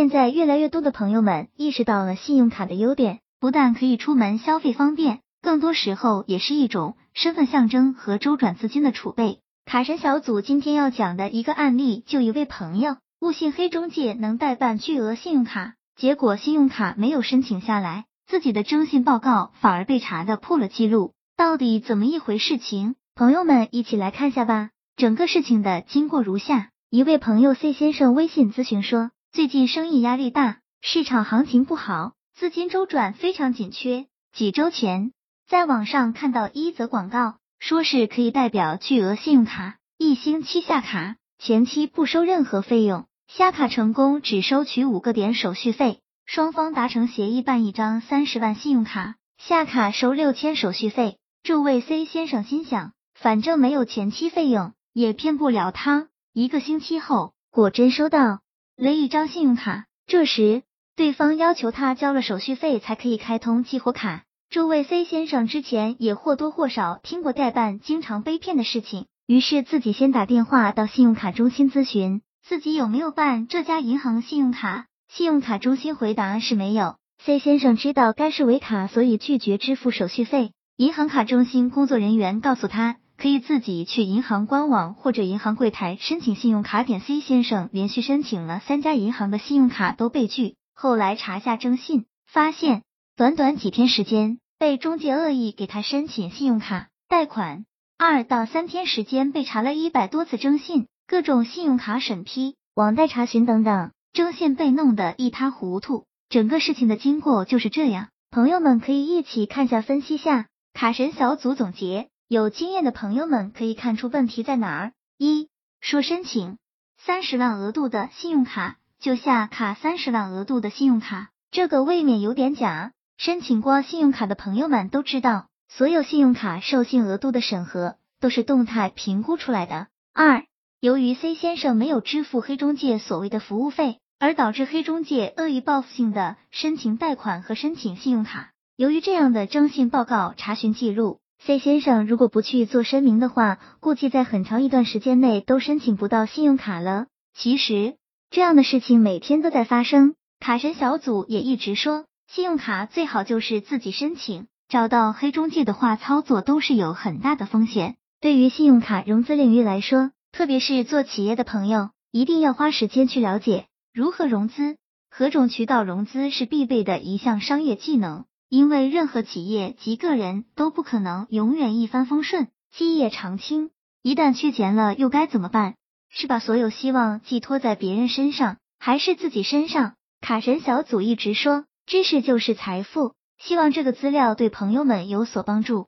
现在越来越多的朋友们意识到了信用卡的优点，不但可以出门消费方便，更多时候也是一种身份象征和周转资金的储备。卡神小组今天要讲的一个案例，就一位朋友误信黑中介能代办巨额信用卡，结果信用卡没有申请下来，自己的征信报告反而被查的破了记录，到底怎么一回事情？朋友们一起来看下吧。整个事情的经过如下：一位朋友 C 先生微信咨询说。最近生意压力大，市场行情不好，资金周转非常紧缺。几周前，在网上看到一则广告，说是可以代表巨额信用卡，一星期下卡，前期不收任何费用，下卡成功只收取五个点手续费。双方达成协议，办一张三十万信用卡，下卡收六千手续费。这位 C 先生心想，反正没有前期费用，也骗不了他。一个星期后，果真收到。了一张信用卡，这时对方要求他交了手续费才可以开通激活卡。这位 C 先生之前也或多或少听过代办经常被骗的事情，于是自己先打电话到信用卡中心咨询自己有没有办这家银行信用卡。信用卡中心回答是没有。C 先生知道该是伪卡，所以拒绝支付手续费。银行卡中心工作人员告诉他。可以自己去银行官网或者银行柜台申请信用卡。点 C 先生连续申请了三家银行的信用卡都被拒，后来查下征信，发现短短几天时间被中介恶意给他申请信用卡贷款，二到三天时间被查了一百多次征信，各种信用卡审批、网贷查询等等，征信被弄得一塌糊涂。整个事情的经过就是这样，朋友们可以一起看下分析下。卡神小组总结。有经验的朋友们可以看出问题在哪儿。一说申请三十万额度的信用卡就下卡三十万额度的信用卡，这个未免有点假。申请过信用卡的朋友们都知道，所有信用卡授信额度的审核都是动态评估出来的。二由于 C 先生没有支付黑中介所谓的服务费，而导致黑中介恶意报复性的申请贷款和申请信用卡。由于这样的征信报告查询记录。C 先生如果不去做声明的话，估计在很长一段时间内都申请不到信用卡了。其实这样的事情每天都在发生，卡神小组也一直说，信用卡最好就是自己申请，找到黑中介的话，操作都是有很大的风险。对于信用卡融资领域来说，特别是做企业的朋友，一定要花时间去了解如何融资，何种渠道融资是必备的一项商业技能。因为任何企业及个人都不可能永远一帆风顺、基业长青，一旦缺钱了又该怎么办？是把所有希望寄托在别人身上，还是自己身上？卡神小组一直说，知识就是财富，希望这个资料对朋友们有所帮助。